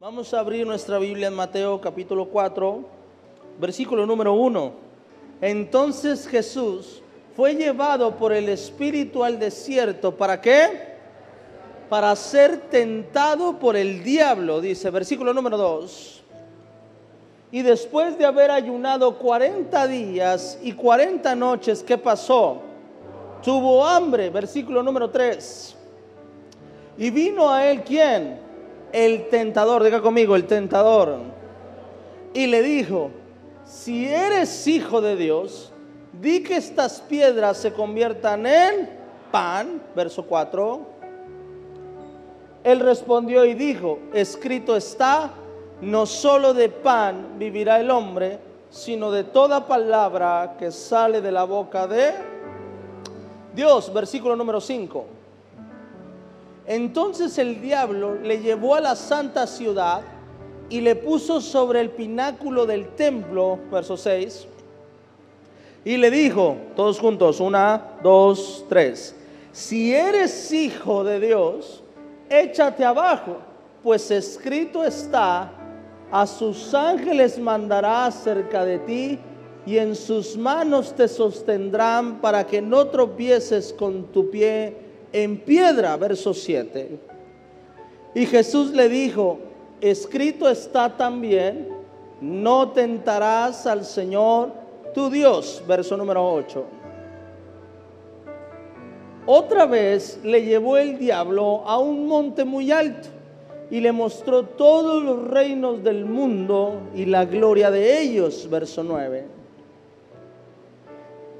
Vamos a abrir nuestra Biblia en Mateo capítulo 4, versículo número 1. Entonces Jesús fue llevado por el Espíritu al desierto. ¿Para qué? Para ser tentado por el diablo, dice versículo número 2. Y después de haber ayunado 40 días y 40 noches, ¿qué pasó? Tuvo hambre, versículo número 3. Y vino a él quién? El tentador, diga conmigo, el tentador. Y le dijo, si eres hijo de Dios, di que estas piedras se conviertan en pan, verso 4. Él respondió y dijo, escrito está, no solo de pan vivirá el hombre, sino de toda palabra que sale de la boca de Dios. Versículo número 5. Entonces el diablo le llevó a la santa ciudad y le puso sobre el pináculo del templo, verso 6, y le dijo, todos juntos, una, dos, tres, si eres hijo de Dios, échate abajo, pues escrito está, a sus ángeles mandará acerca de ti y en sus manos te sostendrán para que no tropieces con tu pie en piedra, verso 7. Y Jesús le dijo, escrito está también, no tentarás al Señor tu Dios, verso número 8. Otra vez le llevó el diablo a un monte muy alto y le mostró todos los reinos del mundo y la gloria de ellos, verso 9.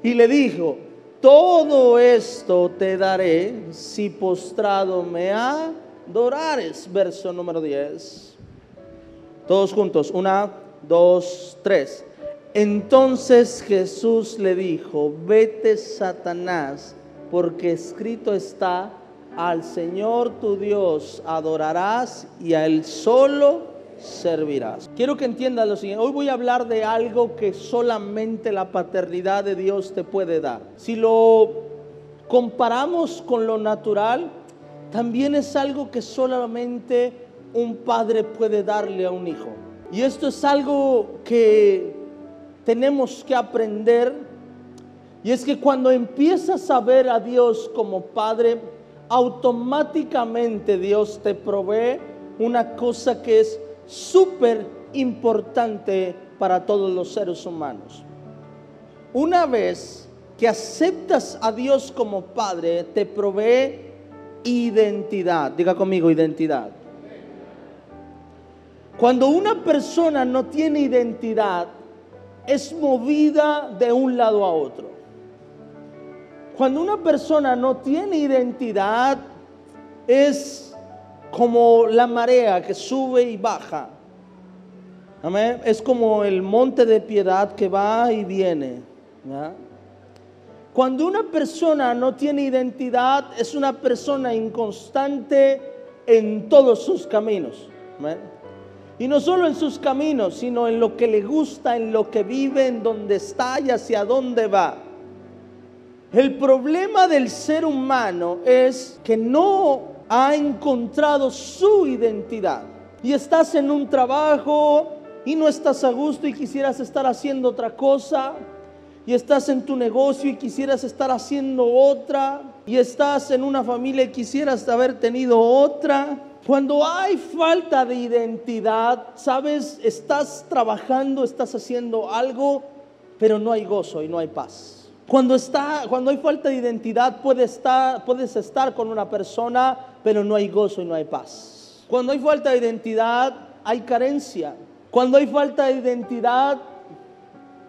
Y le dijo, todo esto te daré si postrado me adorares, verso número 10. Todos juntos, una, dos, tres. Entonces Jesús le dijo, vete Satanás, porque escrito está, al Señor tu Dios adorarás y a Él solo servirás. Quiero que entiendas lo siguiente. Hoy voy a hablar de algo que solamente la paternidad de Dios te puede dar. Si lo comparamos con lo natural, también es algo que solamente un padre puede darle a un hijo. Y esto es algo que tenemos que aprender. Y es que cuando empiezas a ver a Dios como padre, automáticamente Dios te provee una cosa que es súper importante para todos los seres humanos. Una vez que aceptas a Dios como Padre, te provee identidad. Diga conmigo, identidad. Cuando una persona no tiene identidad, es movida de un lado a otro. Cuando una persona no tiene identidad, es como la marea que sube y baja. Amén. Es como el monte de piedad que va y viene. Cuando una persona no tiene identidad, es una persona inconstante en todos sus caminos. Y no solo en sus caminos, sino en lo que le gusta, en lo que vive, en donde está y hacia dónde va. El problema del ser humano es que no ha encontrado su identidad. Y estás en un trabajo y no estás a gusto y quisieras estar haciendo otra cosa. Y estás en tu negocio y quisieras estar haciendo otra. Y estás en una familia y quisieras haber tenido otra. Cuando hay falta de identidad, sabes, estás trabajando, estás haciendo algo, pero no hay gozo y no hay paz. Cuando, está, cuando hay falta de identidad, puedes estar, puedes estar con una persona, pero no hay gozo y no hay paz. Cuando hay falta de identidad, hay carencia. Cuando hay falta de identidad,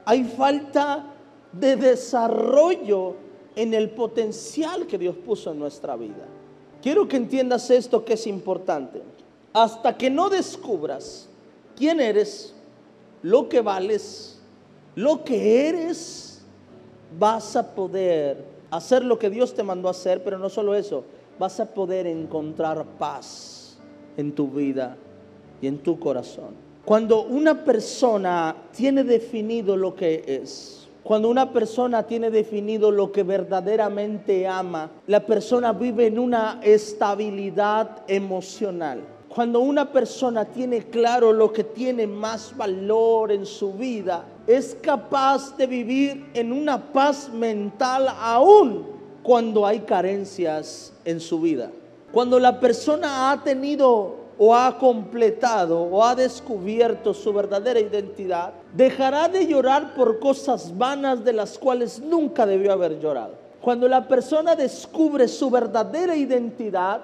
hay falta de desarrollo en el potencial que Dios puso en nuestra vida. Quiero que entiendas esto que es importante. Hasta que no descubras quién eres, lo que vales, lo que eres, vas a poder hacer lo que Dios te mandó a hacer, pero no solo eso, vas a poder encontrar paz en tu vida y en tu corazón. Cuando una persona tiene definido lo que es, cuando una persona tiene definido lo que verdaderamente ama, la persona vive en una estabilidad emocional. Cuando una persona tiene claro lo que tiene más valor en su vida, es capaz de vivir en una paz mental aún cuando hay carencias en su vida. Cuando la persona ha tenido o ha completado o ha descubierto su verdadera identidad, dejará de llorar por cosas vanas de las cuales nunca debió haber llorado. Cuando la persona descubre su verdadera identidad,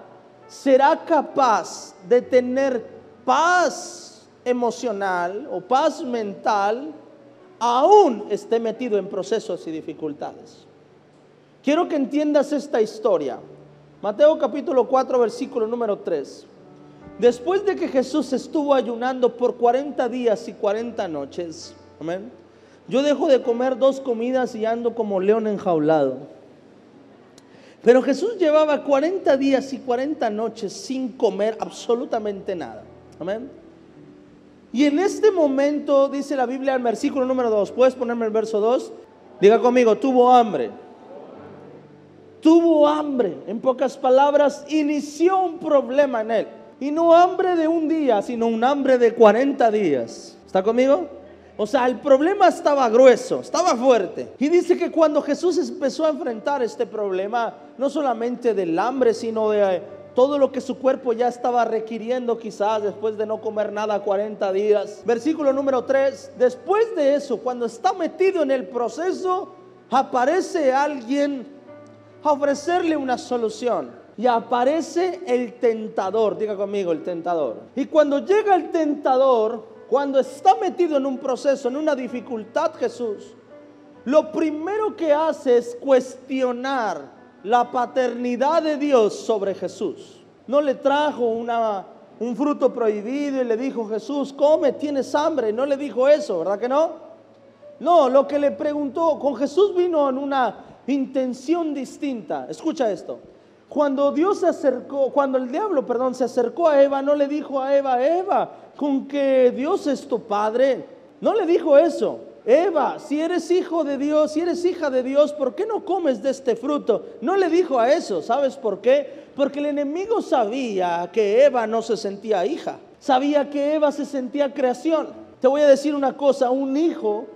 será capaz de tener paz emocional o paz mental, aún esté metido en procesos y dificultades. Quiero que entiendas esta historia. Mateo capítulo 4, versículo número 3. Después de que Jesús estuvo ayunando por 40 días y 40 noches, amén. Yo dejo de comer dos comidas y ando como león enjaulado. Pero Jesús llevaba 40 días y 40 noches sin comer absolutamente nada. Amén. Y en este momento, dice la Biblia, el versículo número 2, ¿puedes ponerme el verso 2? Diga conmigo, tuvo hambre. Tuvo hambre. En pocas palabras, inició un problema en él. Y no hambre de un día, sino un hambre de 40 días. ¿Está conmigo? O sea, el problema estaba grueso, estaba fuerte. Y dice que cuando Jesús empezó a enfrentar este problema, no solamente del hambre, sino de eh, todo lo que su cuerpo ya estaba requiriendo quizás después de no comer nada 40 días. Versículo número 3, después de eso, cuando está metido en el proceso, aparece alguien a ofrecerle una solución y aparece el tentador, diga conmigo, el tentador. Y cuando llega el tentador, cuando está metido en un proceso, en una dificultad Jesús, lo primero que hace es cuestionar la paternidad de Dios sobre Jesús. No le trajo una, un fruto prohibido y le dijo Jesús, come, tienes hambre. No le dijo eso, ¿verdad que no? No, lo que le preguntó, con Jesús vino en una intención distinta. Escucha esto. Cuando Dios se acercó, cuando el diablo, perdón, se acercó a Eva, no le dijo a Eva, Eva, con que Dios es tu padre. No le dijo eso. Eva, si eres hijo de Dios, si eres hija de Dios, ¿por qué no comes de este fruto? No le dijo a eso, ¿sabes por qué? Porque el enemigo sabía que Eva no se sentía hija, sabía que Eva se sentía creación. Te voy a decir una cosa, un hijo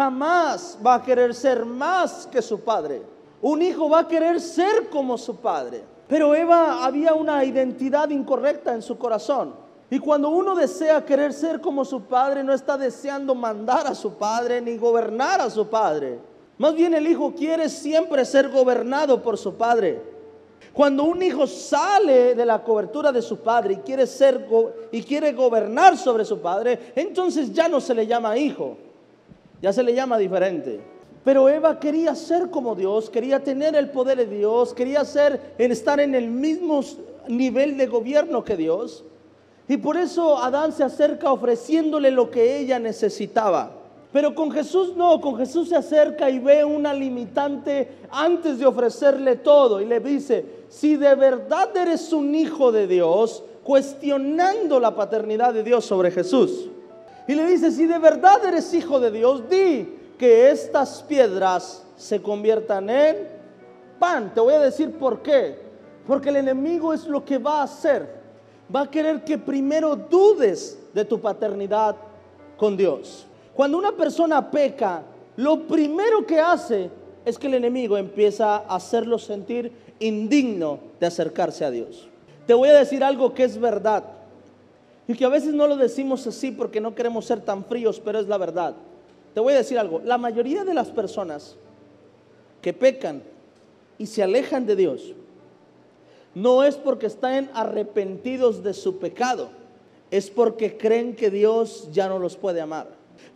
jamás va a querer ser más que su padre. Un hijo va a querer ser como su padre. Pero Eva había una identidad incorrecta en su corazón. Y cuando uno desea querer ser como su padre, no está deseando mandar a su padre ni gobernar a su padre. Más bien el hijo quiere siempre ser gobernado por su padre. Cuando un hijo sale de la cobertura de su padre y quiere ser y quiere gobernar sobre su padre, entonces ya no se le llama hijo. Ya se le llama diferente. Pero Eva quería ser como Dios, quería tener el poder de Dios, quería ser, estar en el mismo nivel de gobierno que Dios. Y por eso Adán se acerca ofreciéndole lo que ella necesitaba. Pero con Jesús no, con Jesús se acerca y ve una limitante antes de ofrecerle todo y le dice, si de verdad eres un hijo de Dios, cuestionando la paternidad de Dios sobre Jesús. Y le dice, si de verdad eres hijo de Dios, di que estas piedras se conviertan en pan. Te voy a decir por qué. Porque el enemigo es lo que va a hacer. Va a querer que primero dudes de tu paternidad con Dios. Cuando una persona peca, lo primero que hace es que el enemigo empieza a hacerlo sentir indigno de acercarse a Dios. Te voy a decir algo que es verdad. Y que a veces no lo decimos así porque no queremos ser tan fríos, pero es la verdad. Te voy a decir algo, la mayoría de las personas que pecan y se alejan de Dios, no es porque están arrepentidos de su pecado, es porque creen que Dios ya no los puede amar.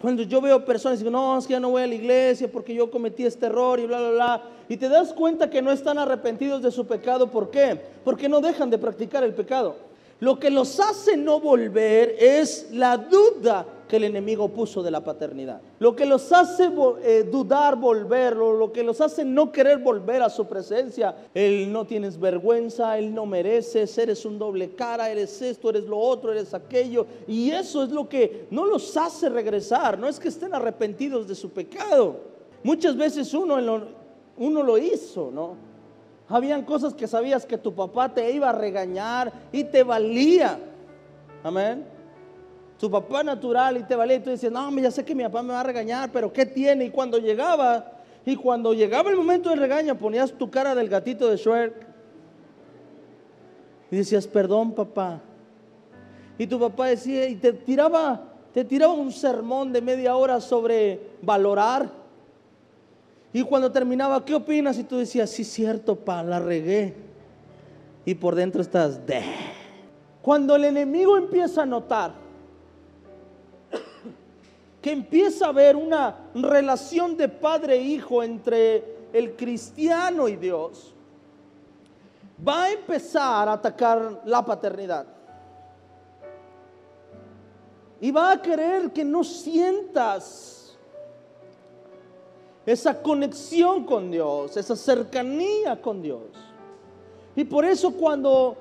Cuando yo veo personas digo, no, es que ya no voy a la iglesia porque yo cometí este error y bla, bla, bla, y te das cuenta que no están arrepentidos de su pecado, ¿por qué? Porque no dejan de practicar el pecado. Lo que los hace no volver es la duda que el enemigo puso de la paternidad. Lo que los hace eh, dudar volverlo, lo que los hace no querer volver a su presencia. Él no tienes vergüenza, él no mereces, eres un doble cara, eres esto, eres lo otro, eres aquello. Y eso es lo que no los hace regresar. No es que estén arrepentidos de su pecado. Muchas veces uno, uno lo hizo, ¿no? Habían cosas que sabías que tu papá te iba a regañar y te valía. Amén. Tu papá natural y te valía y tú dices, no, ya sé que mi papá me va a regañar, pero ¿qué tiene? Y cuando llegaba, y cuando llegaba el momento del regaño, ponías tu cara del gatito de Shrek. Y decías, perdón, papá. Y tu papá decía, y te tiraba, te tiraba un sermón de media hora sobre valorar. Y cuando terminaba, ¿qué opinas? Y tú decías, sí, cierto, pa, la regué. Y por dentro estás, de. Cuando el enemigo empieza a notar que empieza a haber una relación de padre e hijo entre el cristiano y Dios, va a empezar a atacar la paternidad. Y va a querer que no sientas esa conexión con Dios, esa cercanía con Dios. Y por eso cuando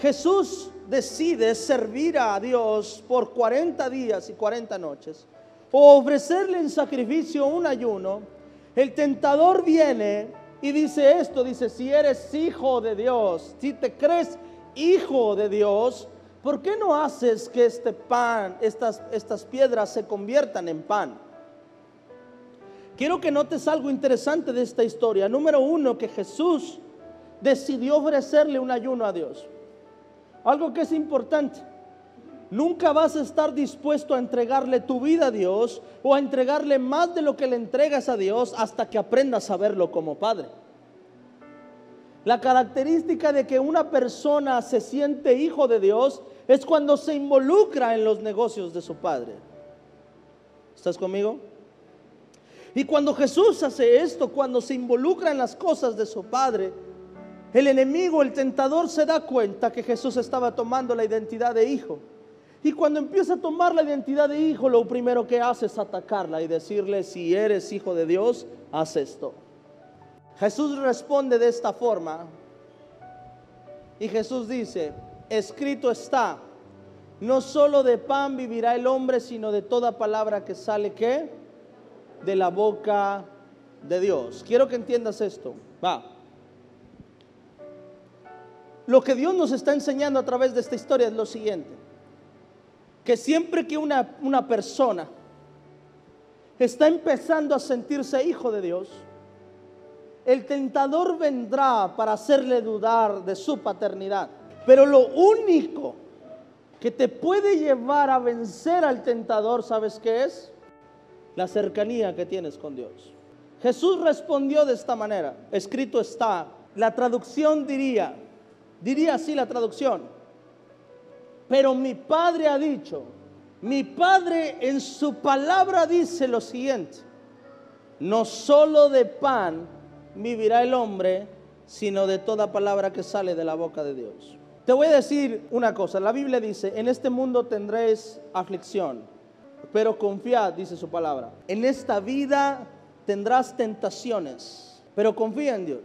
Jesús decide servir a Dios por 40 días y 40 noches, o ofrecerle en sacrificio un ayuno, el tentador viene y dice esto, dice, si eres hijo de Dios, si te crees hijo de Dios, ¿por qué no haces que este pan, estas, estas piedras se conviertan en pan? Quiero que notes algo interesante de esta historia. Número uno, que Jesús decidió ofrecerle un ayuno a Dios. Algo que es importante. Nunca vas a estar dispuesto a entregarle tu vida a Dios o a entregarle más de lo que le entregas a Dios hasta que aprendas a verlo como Padre. La característica de que una persona se siente hijo de Dios es cuando se involucra en los negocios de su Padre. ¿Estás conmigo? Y cuando Jesús hace esto, cuando se involucra en las cosas de su Padre, el enemigo, el tentador se da cuenta que Jesús estaba tomando la identidad de hijo. Y cuando empieza a tomar la identidad de hijo, lo primero que hace es atacarla y decirle, si eres hijo de Dios, haz esto. Jesús responde de esta forma. Y Jesús dice, escrito está, no solo de pan vivirá el hombre, sino de toda palabra que sale, ¿qué? De la boca de Dios. Quiero que entiendas esto. Va. Lo que Dios nos está enseñando a través de esta historia es lo siguiente que siempre que una, una persona está empezando a sentirse hijo de Dios, el tentador vendrá para hacerle dudar de su paternidad. Pero lo único que te puede llevar a vencer al tentador, ¿sabes qué es? La cercanía que tienes con Dios. Jesús respondió de esta manera, escrito está, la traducción diría, diría así la traducción, pero mi padre ha dicho, mi padre en su palabra dice lo siguiente, no solo de pan vivirá el hombre, sino de toda palabra que sale de la boca de Dios. Te voy a decir una cosa, la Biblia dice, en este mundo tendréis aflicción, pero confiad, dice su palabra, en esta vida tendrás tentaciones, pero confía en Dios.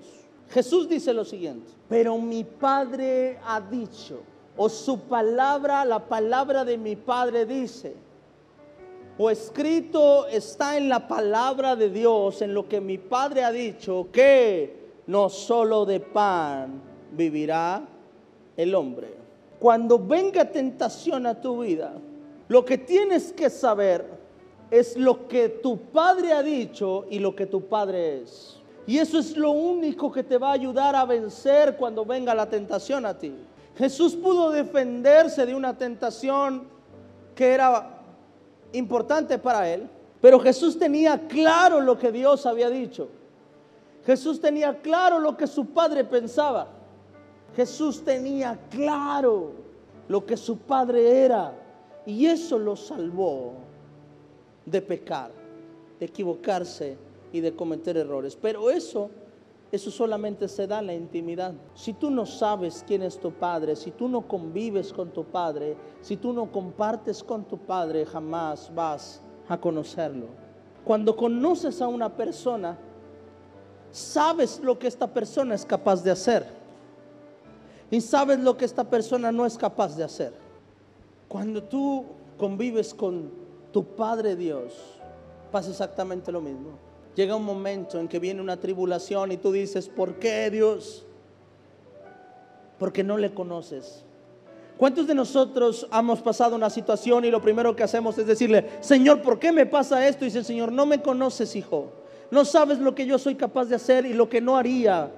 Jesús dice lo siguiente, pero mi Padre ha dicho, o su palabra, la palabra de mi Padre dice, o escrito está en la palabra de Dios, en lo que mi Padre ha dicho, que no solo de pan vivirá el hombre. Cuando venga tentación a tu vida, lo que tienes que saber es lo que tu Padre ha dicho y lo que tu Padre es. Y eso es lo único que te va a ayudar a vencer cuando venga la tentación a ti. Jesús pudo defenderse de una tentación que era importante para él, pero Jesús tenía claro lo que Dios había dicho. Jesús tenía claro lo que su padre pensaba. Jesús tenía claro lo que su padre era. Y eso lo salvó de pecar, de equivocarse y de cometer errores. Pero eso eso solamente se da en la intimidad. Si tú no sabes quién es tu padre, si tú no convives con tu padre, si tú no compartes con tu padre, jamás vas a conocerlo. Cuando conoces a una persona, sabes lo que esta persona es capaz de hacer. Y sabes lo que esta persona no es capaz de hacer. Cuando tú convives con tu Padre Dios, pasa exactamente lo mismo. Llega un momento en que viene una tribulación y tú dices, ¿por qué Dios? Porque no le conoces. ¿Cuántos de nosotros hemos pasado una situación y lo primero que hacemos es decirle, Señor, ¿por qué me pasa esto? Y dice el Señor, no me conoces, hijo. No sabes lo que yo soy capaz de hacer y lo que no haría.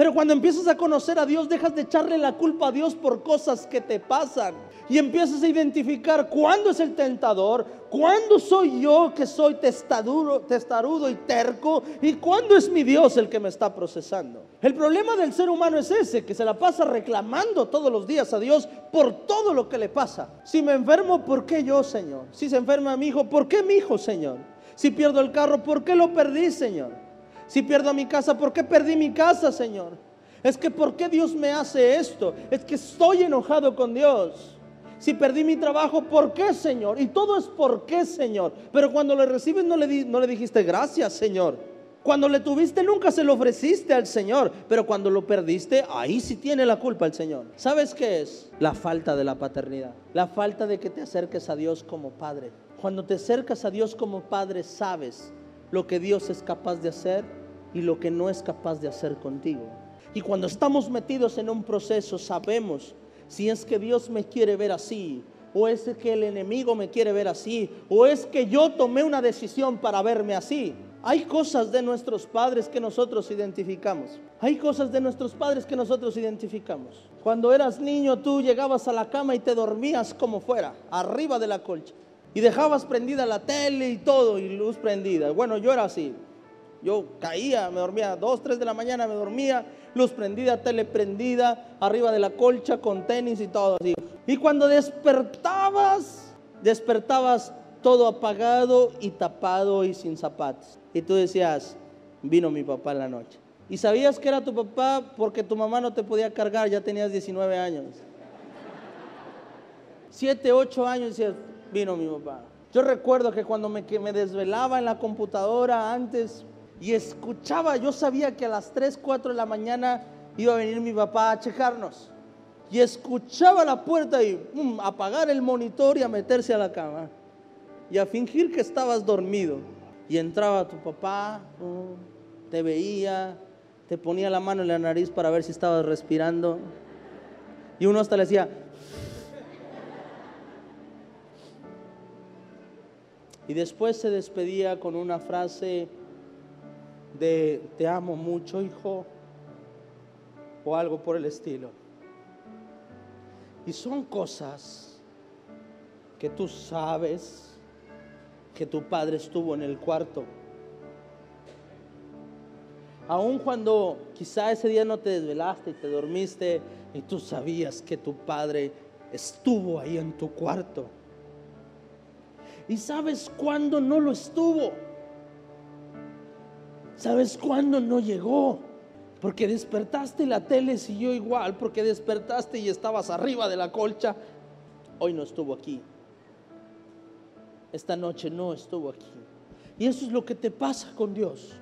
Pero cuando empiezas a conocer a Dios, dejas de echarle la culpa a Dios por cosas que te pasan. Y empiezas a identificar cuándo es el tentador, cuándo soy yo que soy testarudo, testarudo y terco, y cuándo es mi Dios el que me está procesando. El problema del ser humano es ese, que se la pasa reclamando todos los días a Dios por todo lo que le pasa. Si me enfermo, ¿por qué yo, Señor? Si se enferma mi hijo, ¿por qué mi hijo, Señor? Si pierdo el carro, ¿por qué lo perdí, Señor? Si pierdo mi casa, ¿por qué perdí mi casa, Señor? Es que ¿por qué Dios me hace esto? Es que estoy enojado con Dios. Si perdí mi trabajo, ¿por qué, Señor? Y todo es por qué, Señor. Pero cuando le recibes no le, no le dijiste gracias, Señor. Cuando le tuviste nunca se lo ofreciste al Señor, pero cuando lo perdiste, ahí sí tiene la culpa el Señor. ¿Sabes qué es? La falta de la paternidad, la falta de que te acerques a Dios como Padre. Cuando te acercas a Dios como Padre, sabes lo que Dios es capaz de hacer y lo que no es capaz de hacer contigo. Y cuando estamos metidos en un proceso, sabemos si es que Dios me quiere ver así, o es que el enemigo me quiere ver así, o es que yo tomé una decisión para verme así. Hay cosas de nuestros padres que nosotros identificamos. Hay cosas de nuestros padres que nosotros identificamos. Cuando eras niño tú llegabas a la cama y te dormías como fuera, arriba de la colcha. Y dejabas prendida la tele y todo, y luz prendida. Bueno, yo era así. Yo caía, me dormía a 2, 3 de la mañana, me dormía, luz prendida, tele prendida, arriba de la colcha con tenis y todo así. Y cuando despertabas, despertabas todo apagado y tapado y sin zapatos. Y tú decías, vino mi papá en la noche. Y sabías que era tu papá porque tu mamá no te podía cargar, ya tenías 19 años. 7, 8 años decías, vino mi papá. Yo recuerdo que cuando me, desvelaba en la computadora antes, y escuchaba, yo sabía que a las 3, 4 de la mañana iba a venir mi papá a checarnos. Y escuchaba la puerta y apagar el monitor y a meterse a la cama. Y a fingir que estabas dormido. Y entraba tu papá, te veía, te ponía la mano en la nariz para ver si estabas respirando. Y uno hasta le decía, y después se despedía con una frase de te amo mucho, hijo, o algo por el estilo. Y son cosas que tú sabes que tu padre estuvo en el cuarto. Aun cuando quizá ese día no te desvelaste y te dormiste y tú sabías que tu padre estuvo ahí en tu cuarto. ¿Y sabes cuándo no lo estuvo? ¿Sabes cuándo no llegó? Porque despertaste y la tele siguió igual, porque despertaste y estabas arriba de la colcha. Hoy no estuvo aquí. Esta noche no estuvo aquí. Y eso es lo que te pasa con Dios.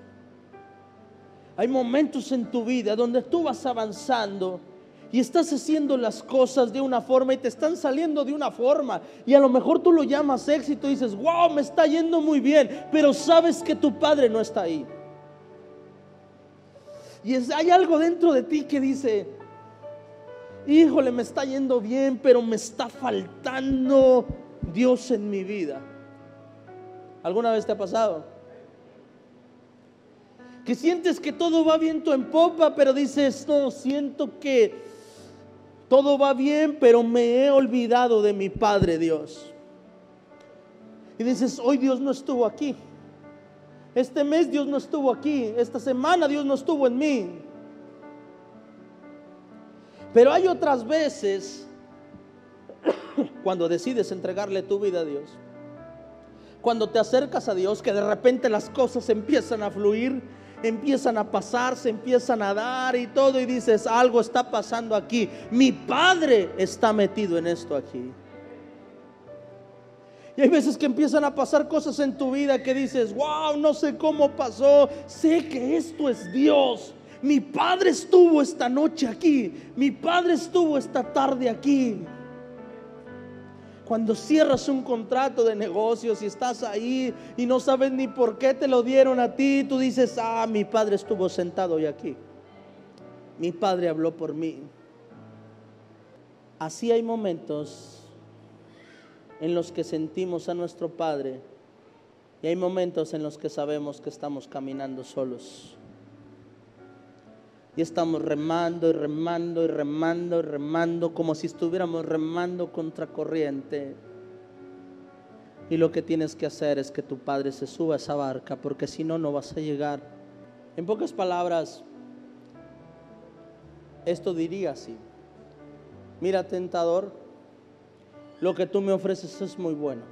Hay momentos en tu vida donde tú vas avanzando y estás haciendo las cosas de una forma y te están saliendo de una forma. Y a lo mejor tú lo llamas éxito y dices, wow, me está yendo muy bien, pero sabes que tu padre no está ahí. Y hay algo dentro de ti que dice, híjole, me está yendo bien, pero me está faltando Dios en mi vida. ¿Alguna vez te ha pasado? Que sientes que todo va viento en popa, pero dices, no, siento que todo va bien, pero me he olvidado de mi Padre Dios. Y dices, hoy Dios no estuvo aquí. Este mes Dios no estuvo aquí. Esta semana Dios no estuvo en mí. Pero hay otras veces cuando decides entregarle tu vida a Dios. Cuando te acercas a Dios, que de repente las cosas empiezan a fluir, empiezan a pasar, se empiezan a dar y todo, y dices, algo está pasando aquí. Mi Padre está metido en esto aquí. Y hay veces que empiezan a pasar cosas en tu vida que dices, wow, no sé cómo pasó, sé que esto es Dios. Mi padre estuvo esta noche aquí, mi padre estuvo esta tarde aquí. Cuando cierras un contrato de negocios y estás ahí y no sabes ni por qué te lo dieron a ti, tú dices, ah, mi padre estuvo sentado hoy aquí. Mi padre habló por mí. Así hay momentos en los que sentimos a nuestro Padre y hay momentos en los que sabemos que estamos caminando solos. Y estamos remando y remando y remando y remando como si estuviéramos remando contra corriente. Y lo que tienes que hacer es que tu Padre se suba a esa barca porque si no, no vas a llegar. En pocas palabras, esto diría así. Mira, tentador, lo que tú me ofreces es muy bueno.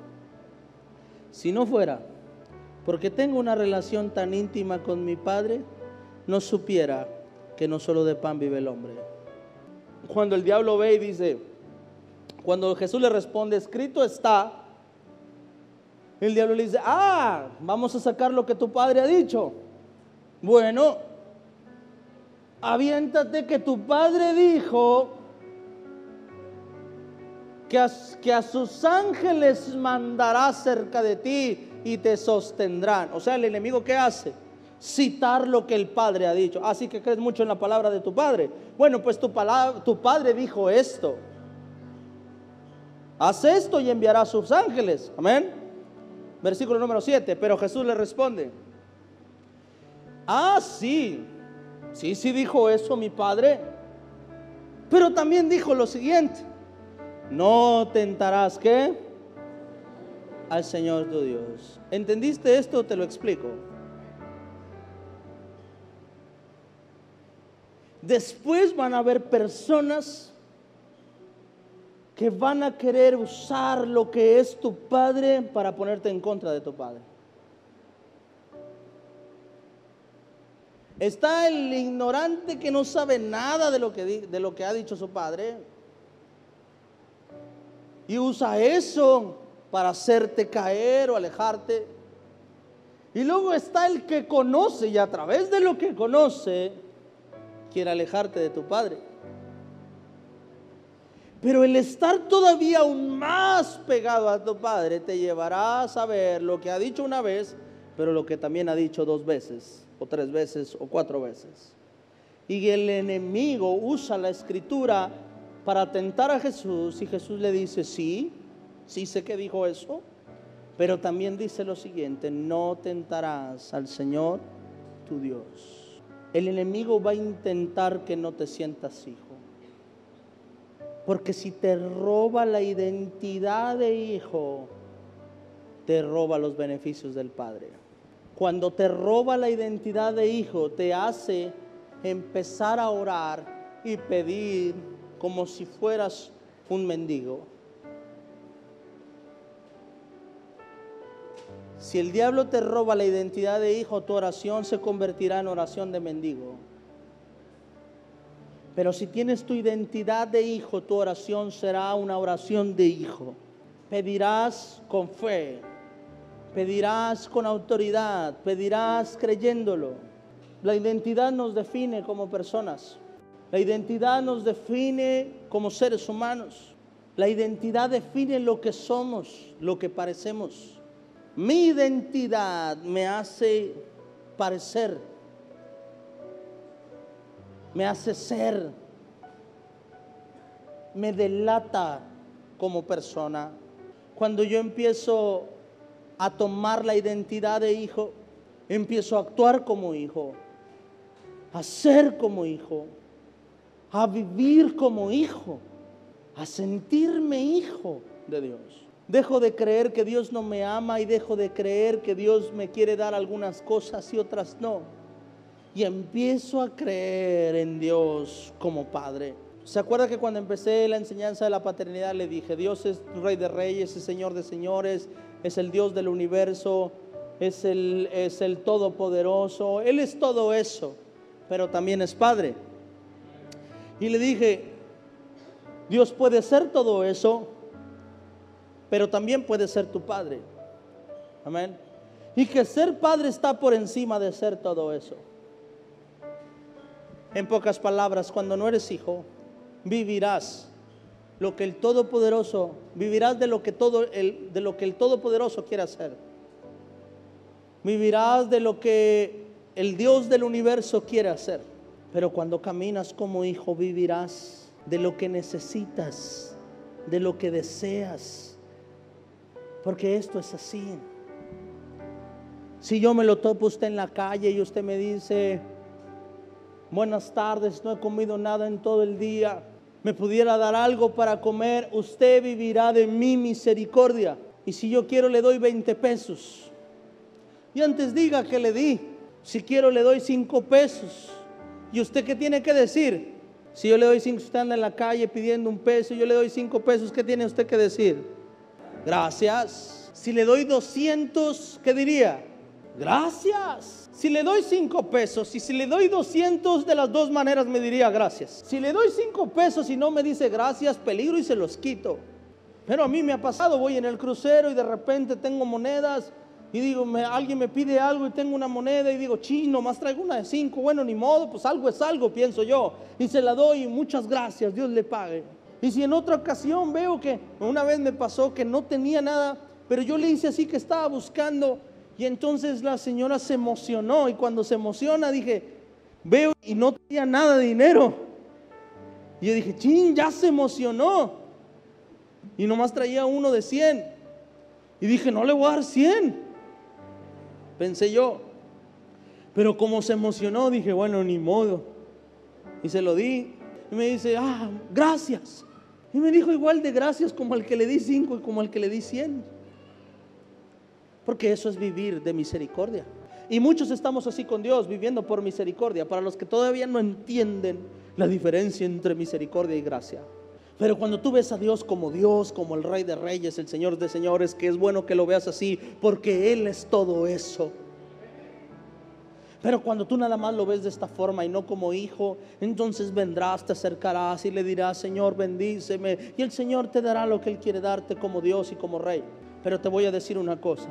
Si no fuera porque tengo una relación tan íntima con mi Padre, no supiera que no solo de pan vive el hombre. Cuando el diablo ve y dice, cuando Jesús le responde, escrito está, el diablo le dice, ah, vamos a sacar lo que tu padre ha dicho. Bueno, aviéntate que tu padre dijo que a, que sus ángeles mandará cerca de ti y te sostendrán. O sea, el enemigo ¿qué hace? Citar lo que el Padre ha dicho. Así que crees mucho en la palabra de tu Padre. Bueno, pues tu, palabra, tu Padre dijo esto. Haz esto y enviará a sus ángeles. Amén. Versículo número 7. Pero Jesús le responde. Ah, sí. Sí, sí dijo eso mi Padre. Pero también dijo lo siguiente. No tentarás que al Señor tu Dios. ¿Entendiste esto? Te lo explico. Después van a haber personas que van a querer usar lo que es tu padre para ponerte en contra de tu padre. Está el ignorante que no sabe nada de lo que, de lo que ha dicho su padre y usa eso para hacerte caer o alejarte. Y luego está el que conoce y a través de lo que conoce quiere alejarte de tu Padre. Pero el estar todavía aún más pegado a tu Padre te llevará a saber lo que ha dicho una vez, pero lo que también ha dicho dos veces, o tres veces, o cuatro veces. Y el enemigo usa la escritura para tentar a Jesús y Jesús le dice, sí, Sí sé que dijo eso, pero también dice lo siguiente, no tentarás al Señor tu Dios. El enemigo va a intentar que no te sientas hijo. Porque si te roba la identidad de hijo, te roba los beneficios del Padre. Cuando te roba la identidad de hijo, te hace empezar a orar y pedir como si fueras un mendigo. Si el diablo te roba la identidad de hijo, tu oración se convertirá en oración de mendigo. Pero si tienes tu identidad de hijo, tu oración será una oración de hijo. Pedirás con fe, pedirás con autoridad, pedirás creyéndolo. La identidad nos define como personas. La identidad nos define como seres humanos. La identidad define lo que somos, lo que parecemos. Mi identidad me hace parecer, me hace ser, me delata como persona. Cuando yo empiezo a tomar la identidad de hijo, empiezo a actuar como hijo, a ser como hijo, a vivir como hijo, a sentirme hijo de Dios. Dejo de creer que Dios no me ama y dejo de creer que Dios me quiere dar algunas cosas y otras no. Y empiezo a creer en Dios como Padre. ¿Se acuerda que cuando empecé la enseñanza de la paternidad le dije, Dios es Rey de Reyes, es Señor de Señores, es el Dios del universo, es el, es el Todopoderoso, Él es todo eso, pero también es Padre. Y le dije, Dios puede ser todo eso, pero también puede ser tu padre. Amén. Y que ser padre está por encima de ser todo eso. En pocas palabras, cuando no eres hijo, vivirás lo que el Todopoderoso, vivirás de lo que todo el, de lo que el Todopoderoso quiere hacer. Vivirás de lo que el Dios del universo quiere hacer. Pero cuando caminas como hijo, vivirás de lo que necesitas, de lo que deseas. Porque esto es así. Si yo me lo topo usted en la calle y usted me dice, buenas tardes, no he comido nada en todo el día, me pudiera dar algo para comer, usted vivirá de mi misericordia. Y si yo quiero le doy 20 pesos. Y antes diga que le di. Si quiero le doy 5 pesos. ¿Y usted qué tiene que decir? Si yo le doy 5, usted anda en la calle pidiendo un peso, yo le doy 5 pesos, ¿qué tiene usted que decir? Gracias. Si le doy 200, ¿qué diría? Gracias. Si le doy 5 pesos y si le doy 200, de las dos maneras me diría gracias. Si le doy 5 pesos y no me dice gracias, peligro y se los quito. Pero a mí me ha pasado, voy en el crucero y de repente tengo monedas y digo, alguien me pide algo y tengo una moneda y digo, chino, más traigo una de 5, bueno, ni modo, pues algo es algo, pienso yo. Y se la doy muchas gracias, Dios le pague. Y si en otra ocasión veo que una vez me pasó que no tenía nada, pero yo le hice así que estaba buscando y entonces la señora se emocionó y cuando se emociona dije, veo y no tenía nada de dinero. Y yo dije, chin, ya se emocionó. Y nomás traía uno de 100. Y dije, no le voy a dar 100. Pensé yo. Pero como se emocionó, dije, bueno, ni modo. Y se lo di. Y me dice, ah, gracias. Y me dijo igual de gracias como al que le di 5 y como al que le di 100. Porque eso es vivir de misericordia. Y muchos estamos así con Dios, viviendo por misericordia, para los que todavía no entienden la diferencia entre misericordia y gracia. Pero cuando tú ves a Dios como Dios, como el Rey de Reyes, el Señor de Señores, que es bueno que lo veas así, porque Él es todo eso. Pero cuando tú nada más lo ves de esta forma y no como hijo, entonces vendrás, te acercarás y le dirás, Señor, bendíceme. Y el Señor te dará lo que Él quiere darte como Dios y como Rey. Pero te voy a decir una cosa.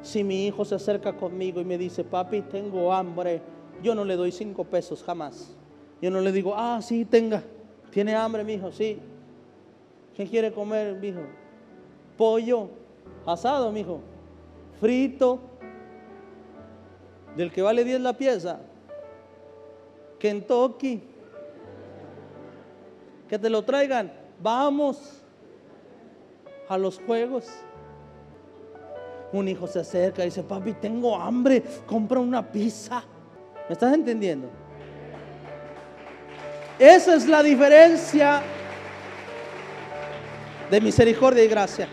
Si mi hijo se acerca conmigo y me dice, papi, tengo hambre, yo no le doy cinco pesos jamás. Yo no le digo, ah, sí, tenga. ¿Tiene hambre, mi hijo? Sí. ¿Qué quiere comer, mi hijo? Pollo asado, mi hijo. Frito. Del que vale 10 la pieza. Kentucky. Que te lo traigan. Vamos a los juegos. Un hijo se acerca y dice, papi, tengo hambre, compra una pizza. ¿Me estás entendiendo? Esa es la diferencia de misericordia y gracia.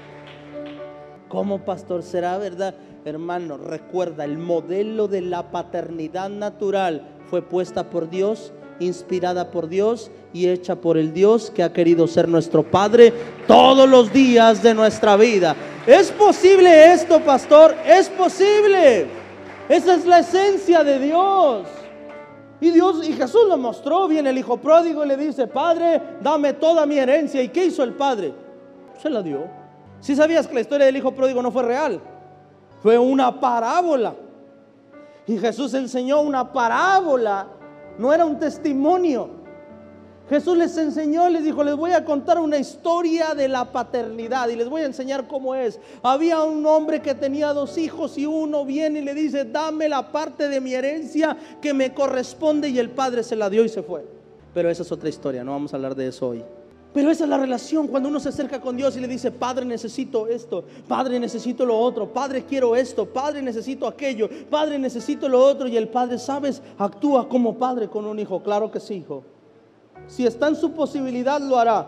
¿Cómo, pastor? ¿Será verdad? Hermano, recuerda, el modelo de la paternidad natural fue puesta por Dios, inspirada por Dios y hecha por el Dios que ha querido ser nuestro Padre todos los días de nuestra vida. ¿Es posible esto, pastor? Es posible. Esa es la esencia de Dios. Y Dios y Jesús lo mostró. Viene el hijo pródigo y le dice, Padre, dame toda mi herencia. ¿Y qué hizo el padre? Se la dio. Si sabías que la historia del hijo pródigo no fue real, fue una parábola. Y Jesús enseñó una parábola, no era un testimonio. Jesús les enseñó, les dijo, les voy a contar una historia de la paternidad y les voy a enseñar cómo es. Había un hombre que tenía dos hijos y uno viene y le dice, dame la parte de mi herencia que me corresponde y el padre se la dio y se fue. Pero esa es otra historia, no vamos a hablar de eso hoy. Pero esa es la relación cuando uno se acerca con Dios y le dice, Padre necesito esto, Padre necesito lo otro, Padre quiero esto, Padre necesito aquello, Padre necesito lo otro. Y el Padre, ¿sabes? Actúa como Padre con un hijo. Claro que sí, hijo. Si está en su posibilidad, lo hará.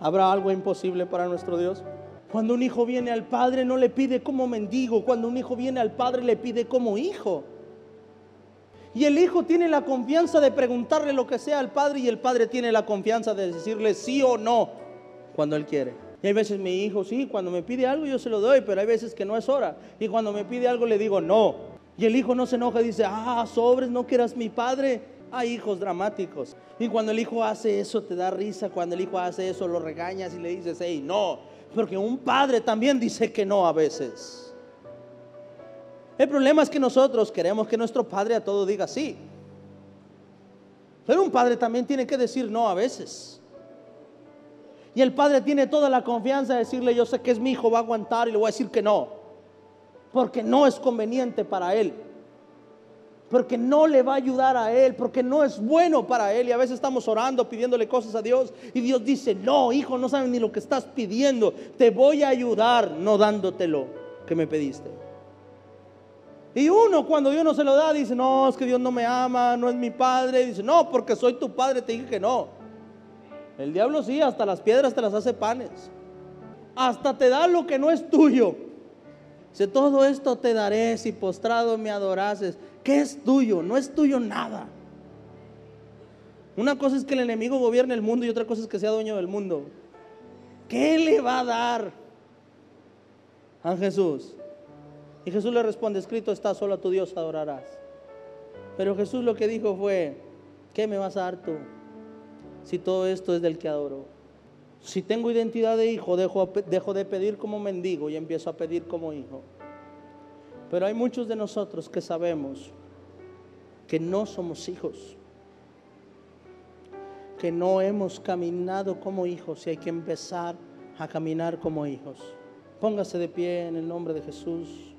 ¿Habrá algo imposible para nuestro Dios? Cuando un hijo viene al Padre no le pide como mendigo, cuando un hijo viene al Padre le pide como hijo. Y el hijo tiene la confianza de preguntarle lo que sea al Padre y el Padre tiene la confianza de decirle sí o no cuando él quiere. Y hay veces mi hijo, sí, cuando me pide algo yo se lo doy, pero hay veces que no es hora. Y cuando me pide algo le digo no. Y el hijo no se enoja y dice, ah, sobres, no quieras mi padre. Hay hijos dramáticos. Y cuando el hijo hace eso, te da risa. Cuando el hijo hace eso, lo regañas y le dices, hey, no. Porque un padre también dice que no a veces. El problema es que nosotros queremos que nuestro padre a todo diga sí. Pero un padre también tiene que decir no a veces. Y el padre tiene toda la confianza de decirle, yo sé que es mi hijo, va a aguantar y le voy a decir que no. Porque no es conveniente para él. Porque no le va a ayudar a él, porque no es bueno para él. Y a veces estamos orando, pidiéndole cosas a Dios. Y Dios dice, no, hijo, no sabes ni lo que estás pidiendo. Te voy a ayudar no dándotelo que me pediste. Y uno cuando Dios no se lo da dice, no, es que Dios no me ama, no es mi padre. dice, no, porque soy tu padre, te dije que no. El diablo sí, hasta las piedras te las hace panes. Hasta te da lo que no es tuyo. Si todo esto te daré si postrado me adorases. ¿Qué es tuyo? No es tuyo nada. Una cosa es que el enemigo gobierne el mundo y otra cosa es que sea dueño del mundo. ¿Qué le va a dar a Jesús? Y Jesús le responde, escrito está, solo a tu Dios adorarás. Pero Jesús lo que dijo fue, ¿qué me vas a dar tú? Si todo esto es del que adoro. Si tengo identidad de hijo, dejo, dejo de pedir como mendigo y empiezo a pedir como hijo. Pero hay muchos de nosotros que sabemos que no somos hijos, que no hemos caminado como hijos y hay que empezar a caminar como hijos. Póngase de pie en el nombre de Jesús.